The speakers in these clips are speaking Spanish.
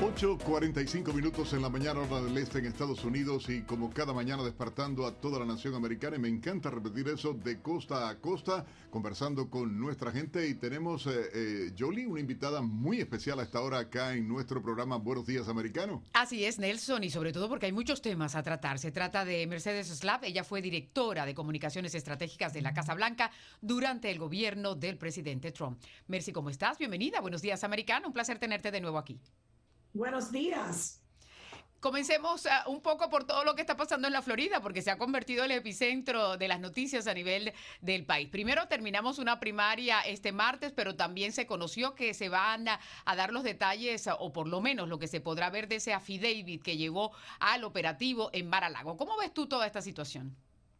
8.45 minutos en la mañana hora del este en Estados Unidos y como cada mañana despertando a toda la nación americana y me encanta repetir eso de costa a costa conversando con nuestra gente y tenemos eh, eh, Jolie, una invitada muy especial a esta hora acá en nuestro programa Buenos Días Americano. Así es Nelson y sobre todo porque hay muchos temas a tratar. Se trata de Mercedes Slav, ella fue directora de comunicaciones estratégicas de la Casa Blanca durante el gobierno del presidente Trump. Mercy, ¿cómo estás? Bienvenida, Buenos Días Americano, un placer tenerte de nuevo aquí. Buenos días. Comencemos uh, un poco por todo lo que está pasando en la Florida, porque se ha convertido el epicentro de las noticias a nivel del país. Primero terminamos una primaria este martes, pero también se conoció que se van a, a dar los detalles, o por lo menos lo que se podrá ver de ese affidavit que llevó al operativo en Mar-a-Lago. ¿Cómo ves tú toda esta situación?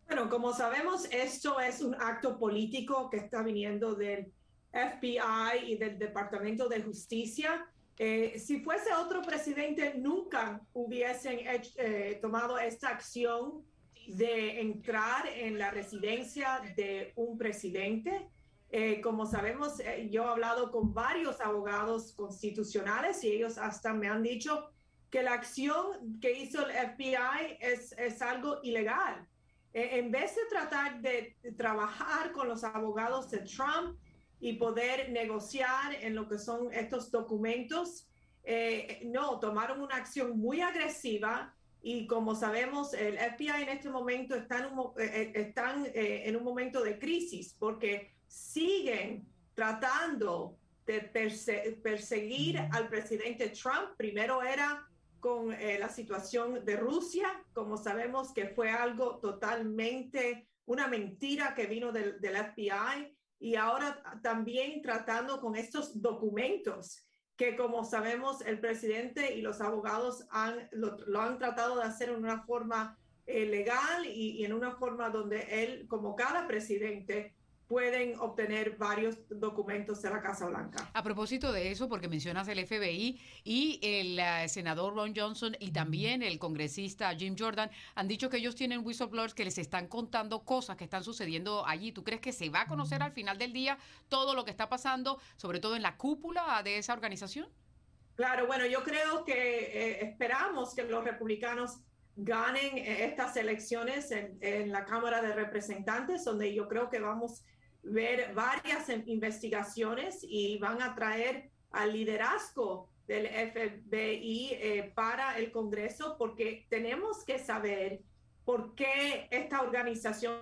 Bueno, como sabemos, esto es un acto político que está viniendo del FBI y del Departamento de Justicia eh, si fuese otro presidente, nunca hubiesen eh, tomado esta acción de entrar en la residencia de un presidente. Eh, como sabemos, yo he hablado con varios abogados constitucionales y ellos hasta me han dicho que la acción que hizo el FBI es, es algo ilegal. en vez de tratar de trabajar con los abogados de Trump, y poder negociar en lo que son estos documentos. Eh, no, tomaron una acción muy agresiva y como sabemos, el FBI en este momento está en un, eh, eh, están en un momento de crisis porque siguen tratando de perseguir al presidente Trump. Primero era con la situación de Rusia, como sabemos que fue algo totalmente una mentira que vino del, del FBI y ahora también tratando con estos documentos que como sabemos el presidente y los abogados han, lo, han tratado de hacer en una forma eh, legal y, y, en una forma donde él, como cada presidente, pueden obtener varios documentos de la Casa Blanca. A propósito de eso, porque mencionas el FBI y el uh, senador Ron Johnson y también el congresista Jim Jordan han dicho que ellos tienen whistleblowers que les están contando cosas que están sucediendo allí. ¿Tú crees que se va a conocer al final del día todo lo que está pasando, sobre todo en la cúpula de esa organización? Claro, bueno, yo creo que eh, esperamos que los republicanos ganen eh, estas elecciones en, en la Cámara de Representantes, donde yo creo que vamos ver varias investigaciones y van a traer al liderazgo del FBI eh, para el Congreso porque tenemos que saber por qué esta organización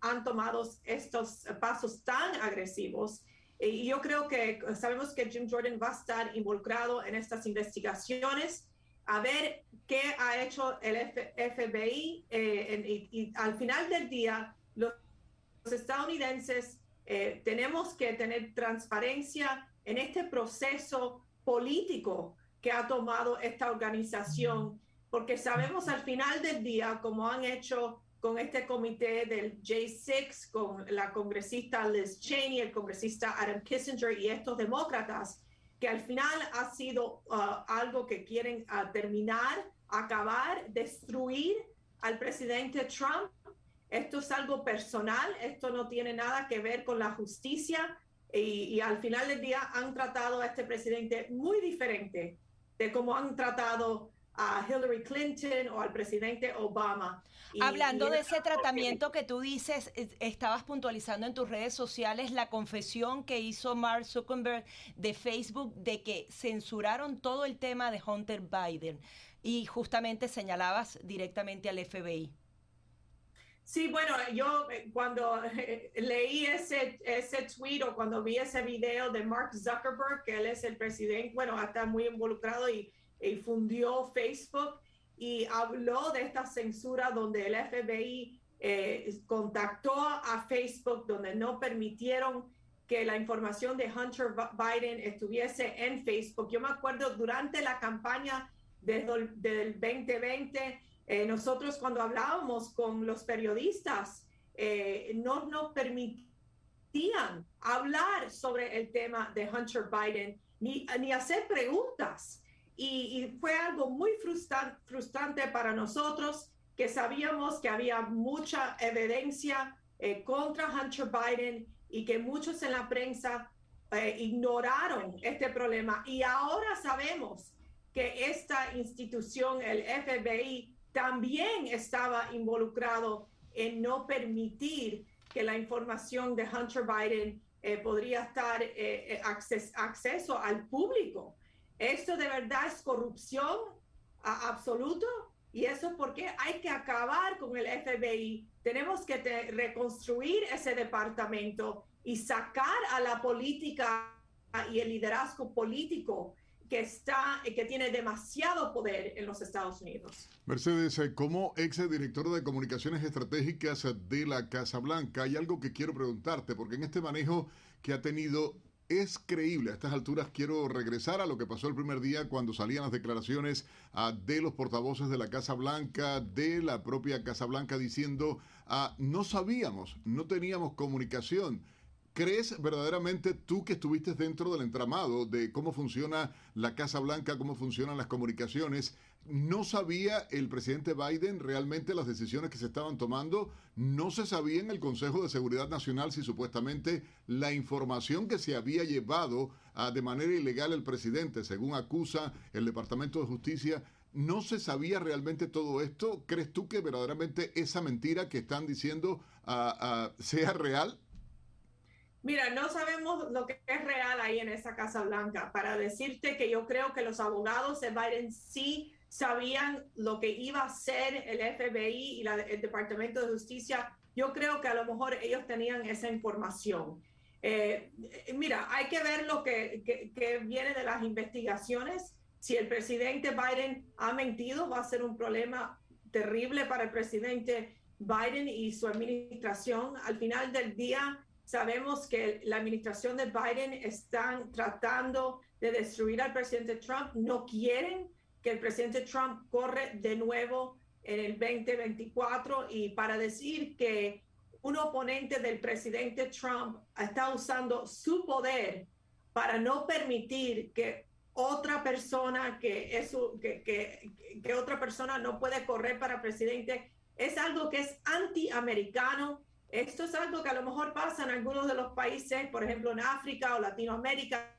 han tomado estos pasos tan agresivos. Y yo creo que sabemos que Jim Jordan va a estar involucrado en estas investigaciones, a ver qué ha hecho el FBI eh, y al final del día los estadounidenses eh, tenemos que tener transparencia en este proceso político que ha tomado esta organización, porque sabemos al final del día, como han hecho con este comité del J6, con la congresista Liz Cheney, el congresista Adam Kissinger y estos demócratas, que al final ha sido uh, algo que quieren uh, terminar, acabar, destruir al presidente Trump esto es algo personal, esto no tiene nada que ver con la justicia y, al final del día han tratado a este presidente muy diferente de cómo han tratado a Hillary Clinton o al presidente Obama. Hablando de ese tratamiento que tú dices, estabas puntualizando en tus redes sociales la confesión que hizo Mark Zuckerberg de Facebook de que censuraron todo el tema de Hunter Biden y justamente señalabas directamente al FBI. Sí, bueno, yo eh, cuando eh, leí ese, ese tweet o cuando vi ese video de Mark Zuckerberg, que él es el presidente, bueno, está muy involucrado y, fundió Facebook y habló de esta censura donde el FBI eh, contactó a Facebook, donde no permitieron que la información de Hunter Biden estuviese en Facebook. Yo me acuerdo durante la campaña del 2020 eh, nosotros cuando hablábamos con los periodistas, eh, no nos permitían hablar sobre el tema de Hunter Biden ni, ni hacer preguntas. y, fue algo muy frustrante para nosotros que sabíamos que había mucha evidencia eh, contra Hunter Biden y que muchos en la prensa eh, ignoraron este problema. Y ahora sabemos que esta institución, el FBI, también estaba involucrado en no permitir que la información de Hunter Biden eh, podría estar eh, acceso al público. Esto de verdad es corrupción absoluto y eso es porque hay que acabar con el FBI. Tenemos que reconstruir ese departamento y sacar a la política y el liderazgo político que está que tiene demasiado poder en los Estados Unidos. Mercedes, eh, como ex director de comunicaciones estratégicas de la Casa Blanca, hay algo que quiero preguntarte, porque en este manejo que ha tenido es creíble. A estas alturas quiero regresar a lo que pasó el primer día cuando salían las declaraciones ah, de los portavoces de la Casa Blanca, de la propia Casa Blanca, diciendo, ah, no sabíamos, no teníamos comunicación. ¿Crees verdaderamente tú que estuviste dentro del entramado de cómo funciona la Casa Blanca, cómo funcionan las comunicaciones? ¿No sabía el presidente Biden realmente las decisiones que se estaban tomando? ¿No se sabía en el Consejo de Seguridad Nacional si supuestamente la información que se había llevado de manera ilegal el presidente, según acusa el Departamento de Justicia, ¿No se sabía realmente todo esto? ¿Crees tú que verdaderamente esa mentira que están diciendo ah, ah, sea real? Mira, no sabemos lo que es real ahí en esa Casa Blanca. Para decirte que yo creo que los abogados de Biden sí sabían lo que iba a hacer el FBI y el Departamento de Justicia. Yo creo que a lo mejor ellos tenían esa información. Eh, mira, hay que ver lo que, viene de las investigaciones. Si el presidente Biden ha mentido, va a ser un problema terrible para el presidente Biden y su administración. Al final del día, Sabemos que la administración de Biden están tratando de destruir al presidente Trump. No quieren que el presidente Trump corre de nuevo en el 2024 y para decir que un oponente del presidente Trump está usando su poder para no permitir que otra persona que es que, que, otra persona no puede correr para presidente es algo que es antiamericano esto es algo que a lo mejor pasa en algunos de los países, por ejemplo en África o Latinoamérica,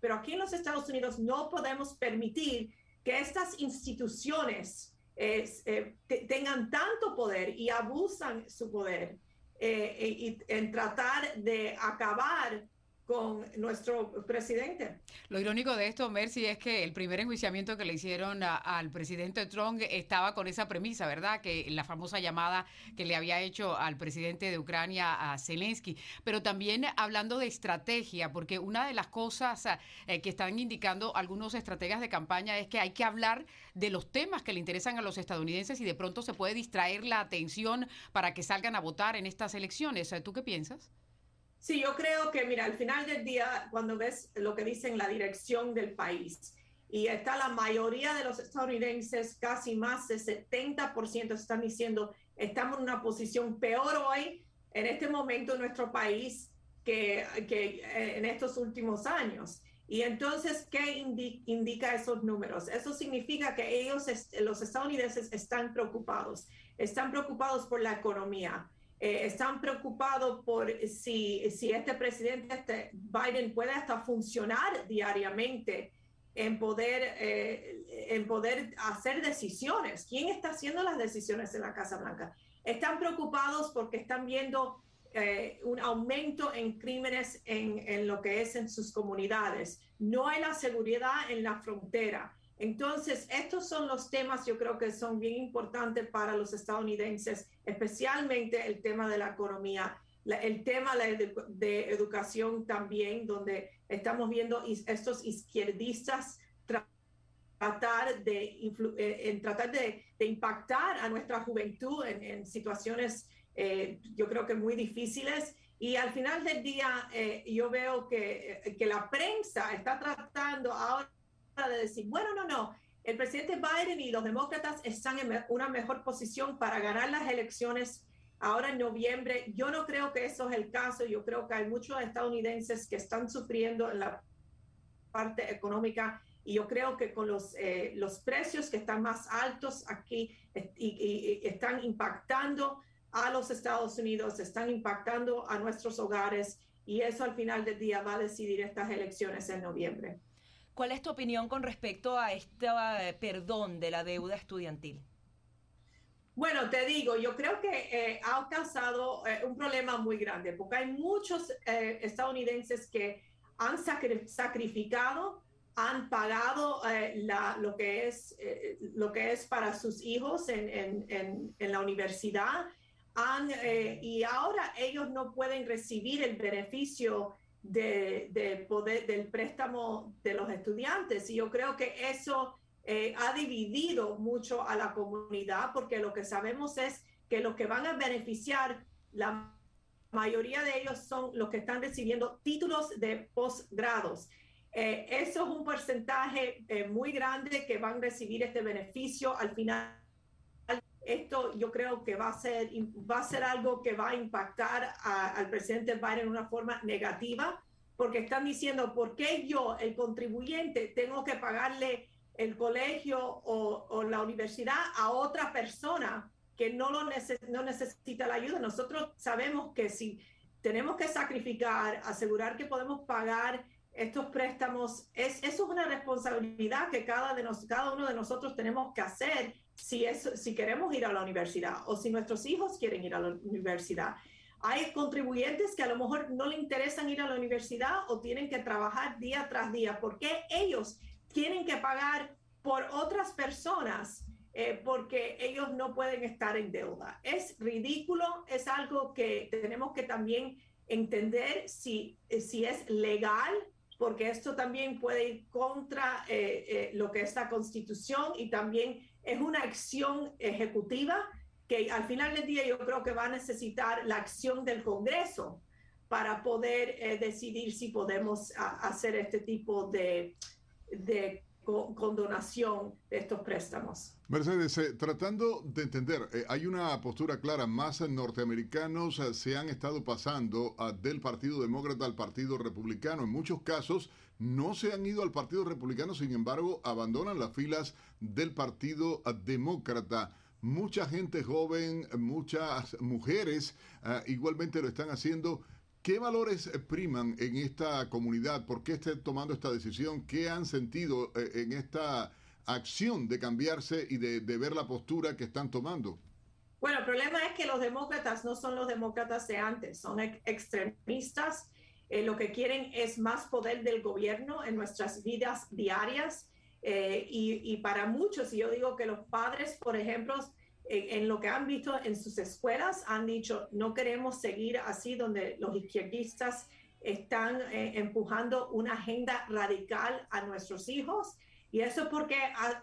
pero aquí en los Estados Unidos no podemos permitir que estas instituciones eh, tengan tanto poder y abusan su poder eh, y, en tratar de acabar con nuestro presidente. Lo irónico de esto, Mercy, es que el primer enjuiciamiento que le hicieron al presidente Trump estaba con esa premisa, ¿verdad? Que la famosa llamada que le había hecho al presidente de Ucrania, a Zelensky. Pero también hablando de estrategia, porque una de las cosas eh, que están indicando algunos estrategas de campaña es que hay que hablar de los temas que le interesan a los estadounidenses y de pronto se puede distraer la atención para que salgan a votar en estas elecciones. ¿Tú qué piensas? Sí, yo creo que, mira, al final del día, cuando ves lo que dicen la dirección del país, y está la mayoría de los estadounidenses, casi más de 70% están diciendo, estamos en una posición peor hoy, en este momento en nuestro país, que, que eh, en estos últimos años. Y entonces, ¿qué indica esos números? Eso significa que ellos, los estadounidenses, están preocupados, están preocupados por la economía eh, están preocupados por si, si este presidente este Biden puede hasta funcionar diariamente en poder, eh, en poder hacer decisiones. ¿Quién está haciendo las decisiones en la Casa Blanca? Están preocupados porque están viendo eh, un aumento en crímenes en, en, lo que es en sus comunidades. No hay la seguridad en la frontera. Entonces, estos son los temas yo creo que son bien importantes para los estadounidenses, especialmente el tema de la economía, el tema de, educación también, donde estamos viendo estos izquierdistas tratar de, eh, en tratar de, impactar a nuestra juventud en, situaciones, eh, yo creo que muy difíciles. Y al final del día, eh, yo veo que, que la prensa está tratando ahora de decir, bueno, no, no, el presidente Biden y los demócratas están en una mejor posición para ganar las elecciones ahora en noviembre. Yo no creo que eso es el caso. Yo creo que hay muchos estadounidenses que están sufriendo en la parte económica Y yo creo que con los, eh, los precios que están más altos aquí y, están impactando a los Estados Unidos, están impactando a nuestros hogares y eso al final del día va a decidir estas elecciones en noviembre. ¿Cuál es tu opinión con respecto a este perdón de la deuda estudiantil? Bueno, te digo, yo creo que eh, ha causado eh, un problema muy grande porque hay muchos estadounidenses que han sacrificado han pagado eh, lo, que es, lo que es para sus hijos en, la universidad han, y ahora ellos no pueden recibir el beneficio de, poder, del préstamo de los estudiantes. Y yo creo que eso ha dividido mucho a la comunidad porque lo que sabemos es que los que van a beneficiar, la mayoría de ellos son los que están recibiendo títulos de posgrados. Eh, eso es un porcentaje eh, muy grande que van a recibir este beneficio al final. Esto yo creo que va a ser, va a ser algo que va a impactar al presidente Biden de una forma negativa, porque están diciendo, ¿por qué yo, el contribuyente, tengo que pagarle el colegio o, la universidad a otra persona que no, lo no necesita la ayuda? Nosotros sabemos que si tenemos que sacrificar, asegurar que podemos pagar estos préstamos, es, eso es una responsabilidad que cada, de nos, cada uno de nosotros tenemos que hacer si, es, si queremos ir a la universidad o si nuestros hijos quieren ir a la universidad. Hay contribuyentes que a lo mejor no le interesan ir a la universidad o tienen que trabajar día tras día porque ellos tienen que pagar por otras personas eh, porque ellos no pueden estar en deuda. Es ridículo, es algo que tenemos que también entender si, si es legal porque esto también puede ir contra eh, eh, lo que es la constitución y también es una acción ejecutiva que al final del día yo creo que va a necesitar la acción del Congreso para poder eh, decidir si podemos hacer este tipo de, de condonación de estos préstamos. Mercedes, eh, tratando de entender, eh, hay una postura clara, más norteamericanos eh, se han estado pasando ah, del Partido Demócrata al Partido Republicano. En muchos casos no se han ido al Partido Republicano, sin embargo, abandonan las filas del Partido Demócrata. Mucha gente joven, muchas mujeres ah, igualmente lo están haciendo. ¿Qué valores priman en esta comunidad? ¿Por qué están tomando esta decisión? ¿Qué han sentido eh, en esta acción de cambiarse y de, ver la postura que están tomando? Bueno, el problema es que los demócratas no son los demócratas de antes, son extremistas. Eh, lo que quieren es más poder del gobierno en nuestras vidas diarias. Eh, y, y, para muchos, y yo digo que los padres, por ejemplo, en, lo que han visto en sus escuelas, han dicho, no queremos seguir así donde los izquierdistas están eh, empujando una agenda radical a nuestros hijos. Y eso porque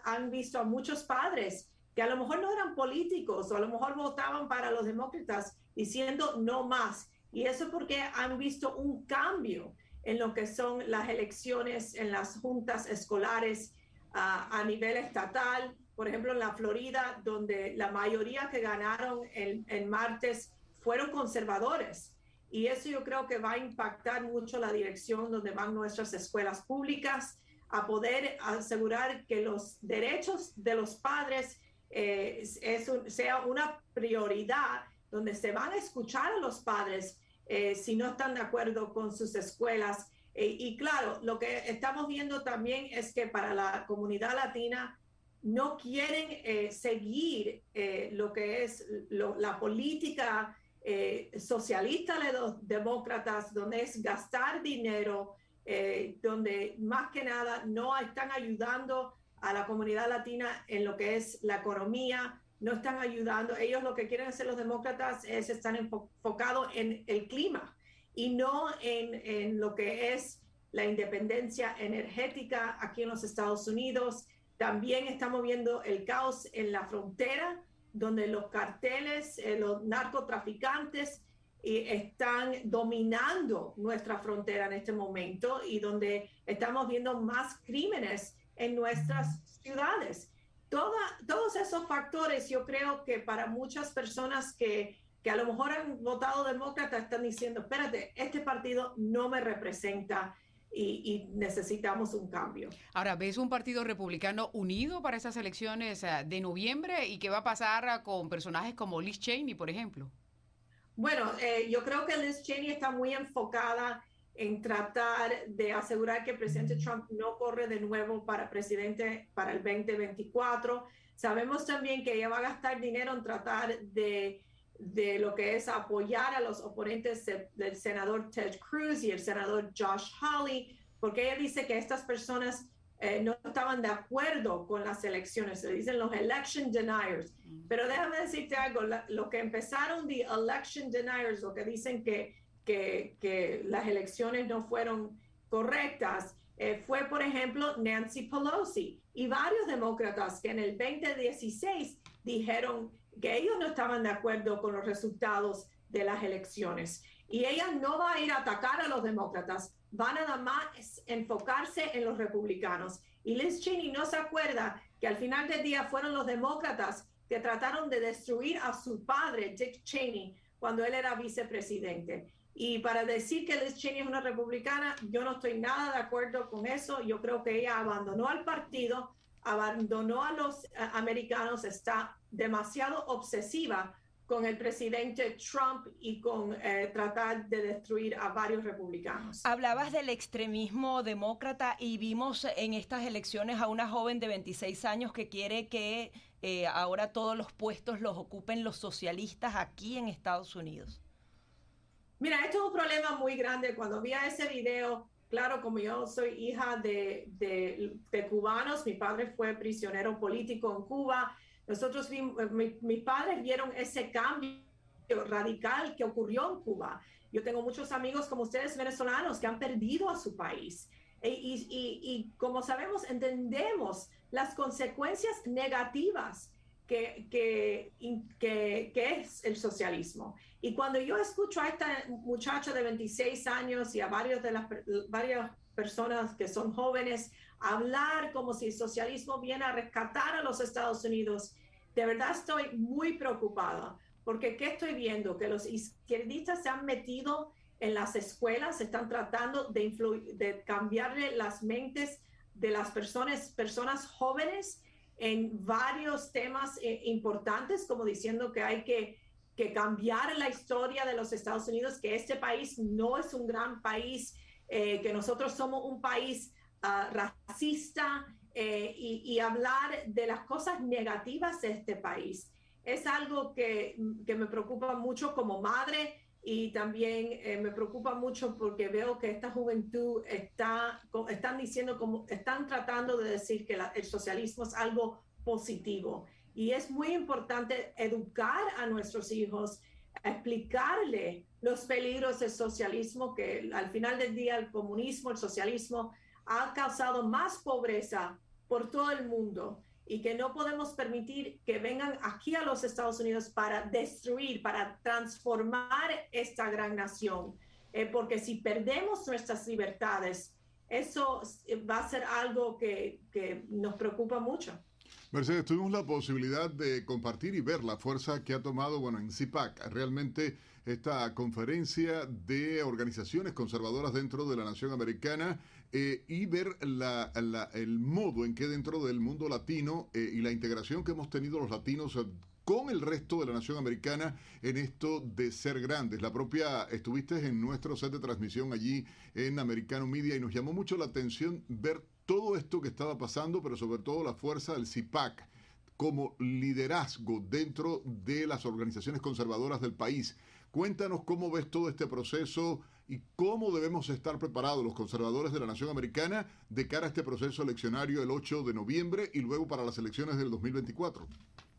han visto a muchos padres que a lo mejor no eran políticos o a lo mejor votaban para los demócratas diciendo no más. Y eso porque han visto un cambio en lo que son las elecciones en las juntas escolares ah, a nivel estatal, por ejemplo, en la Florida, donde la mayoría que ganaron en, martes fueron conservadores. Y eso yo creo que va a impactar mucho la dirección donde van nuestras escuelas públicas, a poder asegurar que los derechos de los padres eh, sea una prioridad, donde se van a escuchar a los padres eh, si no están de acuerdo con sus escuelas. Eh, y claro, lo que estamos viendo también es que para la comunidad latina, no quieren eh, seguir eh, lo que es la política eh, socialista de los demócratas, donde es gastar dinero, donde más que nada no están ayudando a la comunidad latina en lo que es la economía, no están ayudando. Ellos lo que quieren hacer los demócratas es estar enfocados en el clima y no en, en lo que es la independencia energética aquí en los Estados Unidos también estamos viendo el caos en la frontera, donde los carteles, eh, los narcotraficantes eh, están dominando nuestra frontera en este momento y donde estamos viendo más crímenes en nuestras ciudades. todos esos factores yo creo que para muchas personas que, que a lo mejor han votado demócrata están diciendo, espérate, este partido no me representa y, necesitamos un cambio. Ahora, ¿ves un partido republicano unido para esas elecciones eh, de noviembre? ¿Y qué va a pasar con personajes como Liz Cheney, por ejemplo? Bueno, eh, yo creo que Liz Cheney está muy enfocada en tratar de asegurar que el presidente Trump no corre de nuevo para presidente para el 2024. Sabemos también que ella va a gastar dinero en tratar de, de lo que es apoyar a los oponentes del senador Ted Cruz y el senador Josh Hawley, porque ella dice que estas personas eh, no estaban de acuerdo con las elecciones, se dicen los election deniers. Mm. Pero déjame decirte algo, lo que empezaron de election deniers, lo que dicen que que, las elecciones no fueron correctas, eh, fue, por ejemplo, Nancy Pelosi y varios demócratas que en el 2016 dijeron que ellos no estaban de acuerdo con los resultados de las elecciones. Y ella no va a ir a atacar a los demócratas, va nada más enfocarse en los republicanos. Y Liz Cheney no se acuerda que al final del día fueron los demócratas que trataron de destruir a su padre, Dick Cheney, cuando él era vicepresidente. Y para decir que Liz Cheney es una republicana, yo no estoy nada de acuerdo con eso. Yo creo que ella abandonó al partido, abandonó a los americanos, está demasiado obsesiva con el presidente Trump y con eh, tratar de destruir a varios republicanos. Hablabas del extremismo demócrata y vimos en estas elecciones a una joven de 26 años que quiere que eh, ahora todos los puestos los ocupen los socialistas aquí en Estados Unidos. Mira, esto es un problema muy grande. Cuando vi ese video, claro, como yo soy hija de, de, cubanos, mi padre fue prisionero político en Cuba. Nosotros, eh, mis padres vieron ese cambio radical que ocurrió en Cuba. Yo tengo muchos amigos como ustedes venezolanos que han perdido a su país. E, y, y, y, como sabemos, entendemos las consecuencias negativas que, que, que, es el socialismo. Y cuando yo escucho a esta muchacha de 26 años y a varios de las, varias personas que son jóvenes hablar como si el socialismo viene a rescatar a los Estados Unidos, de verdad estoy muy preocupada, porque ¿qué estoy viendo? Que los izquierdistas se han metido en las escuelas, están tratando de, de cambiarle las mentes de las personas, personas jóvenes en varios temas eh, importantes, como diciendo que hay que que cambiar la historia de los Estados Unidos, que este país no es un gran país, eh, que nosotros somos un país ah, racista eh, y, hablar de las cosas negativas de este país. Es algo que, que me preocupa mucho como madre y también eh, me preocupa mucho porque veo que esta juventud está, están diciendo como, están tratando de decir que el socialismo es algo positivo. Y es muy importante educar a nuestros hijos, explicarle los peligros del socialismo, que al final del día el comunismo, el socialismo ha causado más pobreza por todo el mundo y que no podemos permitir que vengan aquí a los Estados Unidos para destruir, para transformar esta gran nación. Eh, porque si perdemos nuestras libertades, eso va a ser algo que, que nos preocupa mucho. Mercedes, tuvimos la posibilidad de compartir y ver la fuerza que ha tomado, bueno, en CIPAC, realmente esta conferencia de organizaciones conservadoras dentro de la nación americana eh, y ver el modo en que dentro del mundo latino eh, y la integración que hemos tenido los latinos eh, con el resto de la nación americana en esto de ser grandes. La propia, estuviste en nuestro set de transmisión allí en Americano Media y nos llamó mucho la atención ver todo esto que estaba pasando, pero sobre todo la fuerza del CIPAC como liderazgo dentro de las organizaciones conservadoras del país. Cuéntanos cómo ves todo este proceso y cómo debemos estar preparados los conservadores de la nación americana de cara a este proceso eleccionario el 8 de noviembre y luego para las elecciones del 2024.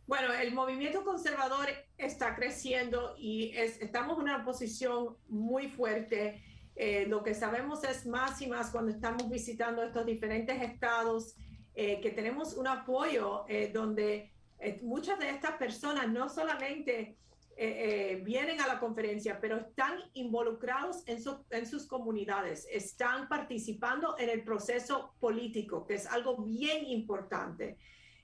Bueno, el movimiento conservador está creciendo y estamos en una posición muy fuerte eh, lo que sabemos es más y más cuando estamos visitando estos diferentes estados, eh, que tenemos un apoyo eh, donde muchas de estas personas no solamente vienen a la conferencia, pero están involucrados en, en sus comunidades, están participando en el proceso político, que es algo bien importante.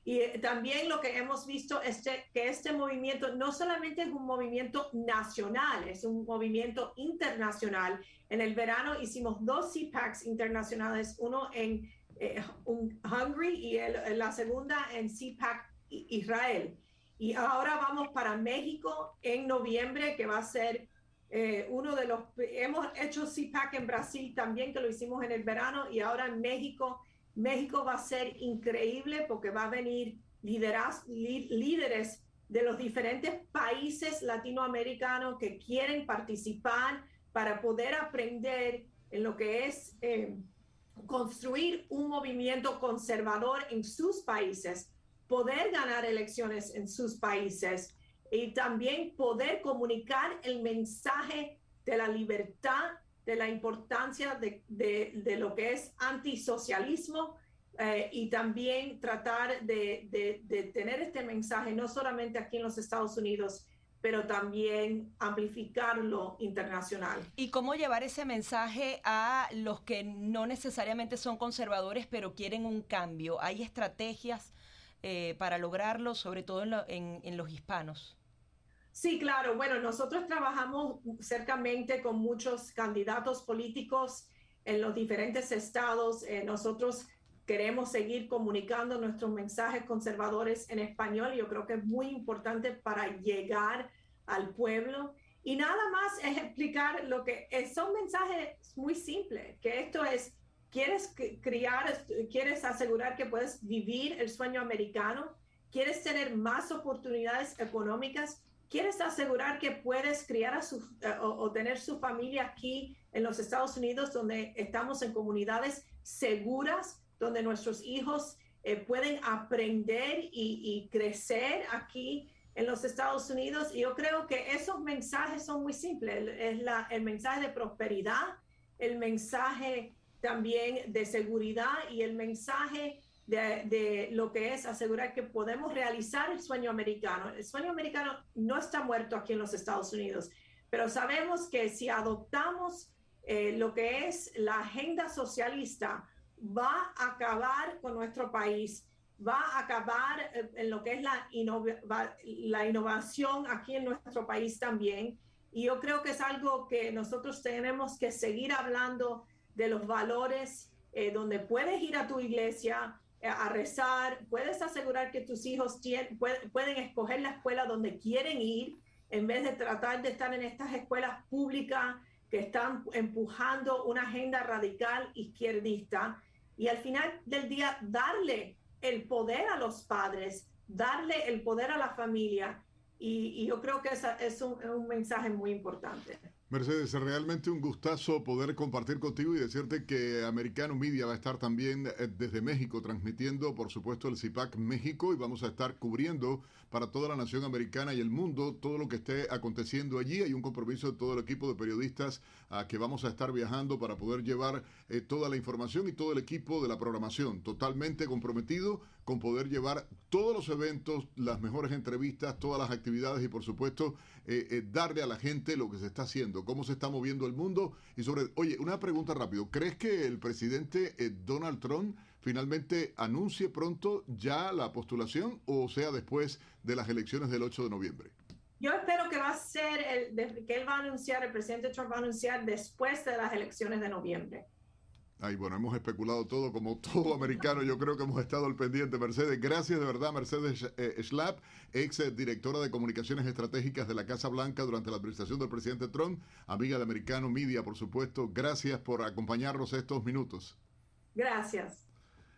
Y eh, también lo que hemos visto es que este movimiento no solamente es un movimiento nacional, es un movimiento internacional. En el verano hicimos dos CPACs internacionales, uno en eh, Hungary y la segunda en CPAC Israel. Y ahora vamos para México en noviembre, que va a ser eh, uno de los, hemos hecho CPAC en Brasil también, que lo hicimos en el verano, y ahora en México. México va a ser increíble porque va a venir lideras, líderes de los diferentes países latinoamericanos que quieren participar para poder aprender en lo que es eh, construir un movimiento conservador en sus países, poder ganar elecciones en sus países y también poder comunicar el mensaje de la libertad, de la importancia de, de, lo que es antisocialismo eh, y también tratar de, de, tener este mensaje no solamente aquí en los Estados Unidos, pero también amplificarlo internacional. ¿Y cómo llevar ese mensaje a los que no necesariamente son conservadores, pero quieren un cambio? ¿Hay estrategias eh, para lograrlo, sobre todo en, en, los hispanos? Sí, claro. Bueno, nosotros trabajamos cercamente con muchos candidatos políticos en los diferentes estados. Eh, nosotros queremos seguir comunicando nuestros mensajes conservadores en español. Yo creo que es muy importante para llegar al pueblo. Y nada más es explicar lo que es, son mensajes muy simples, que esto es, quieres criar, quieres asegurar que puedes vivir el sueño americano, quieres tener más oportunidades económicas, quieres asegurar que puedes criar a su, eh, o, tener su familia aquí en los Estados Unidos, donde estamos en comunidades seguras, donde nuestros hijos eh, pueden aprender y, y, crecer aquí en los Estados Unidos. Y yo creo que esos mensajes son muy simples. Es la, el mensaje de prosperidad, el mensaje también de seguridad y el mensaje de, de, lo que es asegurar que podemos realizar el sueño americano. El sueño americano no está muerto aquí en los Estados Unidos, pero sabemos que si adoptamos eh, lo que es la agenda socialista, va a acabar con nuestro país, va a acabar eh, en lo que es la, la innovación aquí en nuestro país también. Y yo creo que es algo que nosotros tenemos que seguir hablando de los valores, eh, donde puedes ir a tu iglesia eh, a rezar, puedes asegurar que tus hijos pueden escoger la escuela donde quieren ir, en vez de tratar de estar en estas escuelas públicas que están empujando una agenda radical izquierdista y al final del día darle el poder a los padres, darle el poder a la familia. Y, yo creo que esa es un mensaje muy importante. Mercedes, es realmente un gustazo poder compartir contigo y decirte que Americano Media va a estar también eh, desde México transmitiendo, por supuesto, el CIPAC México y vamos a estar cubriendo para toda la nación americana y el mundo todo lo que esté aconteciendo allí. Hay un compromiso de todo el equipo de periodistas a que vamos a estar viajando para poder llevar eh, toda la información y todo el equipo de la programación, totalmente comprometido con poder llevar todos los eventos, las mejores entrevistas, todas las actividades y por supuesto eh, darle a la gente lo que se está haciendo cómo se está moviendo el mundo y sobre, oye, una pregunta rápido, ¿crees que el presidente eh, Donald Trump finalmente anuncie pronto ya la postulación o sea después de las elecciones del 8 de noviembre? Yo espero que va a ser, el, que él va a anunciar, el presidente Trump va a anunciar después de las elecciones de noviembre. Ay, bueno, hemos especulado todo como todo americano. Yo creo que hemos estado al pendiente. Mercedes, gracias de verdad, Mercedes eh, Schlapp, ex directora de comunicaciones estratégicas de la Casa Blanca durante la administración del presidente Trump, amiga de Americano Media, por supuesto. Gracias por acompañarnos estos minutos. Gracias.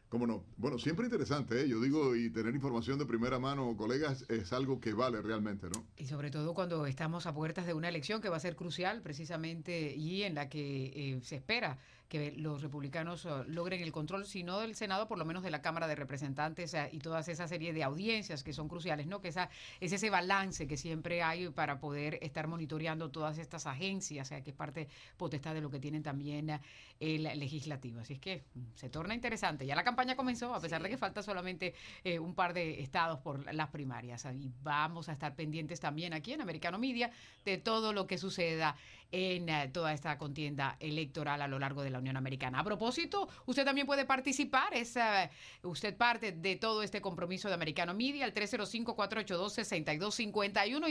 ¿Cómo no? Bueno, siempre interesante, ¿eh? yo digo, y tener información de primera mano, colegas, es algo que vale realmente, ¿no? Y sobre todo cuando estamos a puertas de una elección que va a ser crucial precisamente y en la que eh, se espera que los republicanos uh, logren el control, si no del Senado, por lo menos de la Cámara de Representantes uh, y todas esa serie de audiencias que son cruciales, ¿no? Que esa, es ese balance que siempre hay para poder estar monitoreando todas estas agencias, que es parte potestad de lo que tienen también uh, el legislativo. Así es que mm, se torna interesante. Ya la campaña comenzó, a pesar de que falta solamente eh, un par de estados por las primarias. Y vamos a estar pendientes también aquí en Americano Media de todo lo que suceda en eh, toda esta contienda electoral a lo largo de la Unión Americana. A propósito, usted también puede participar, es eh, usted parte de todo este compromiso de Americano Media, el 305-482-6251.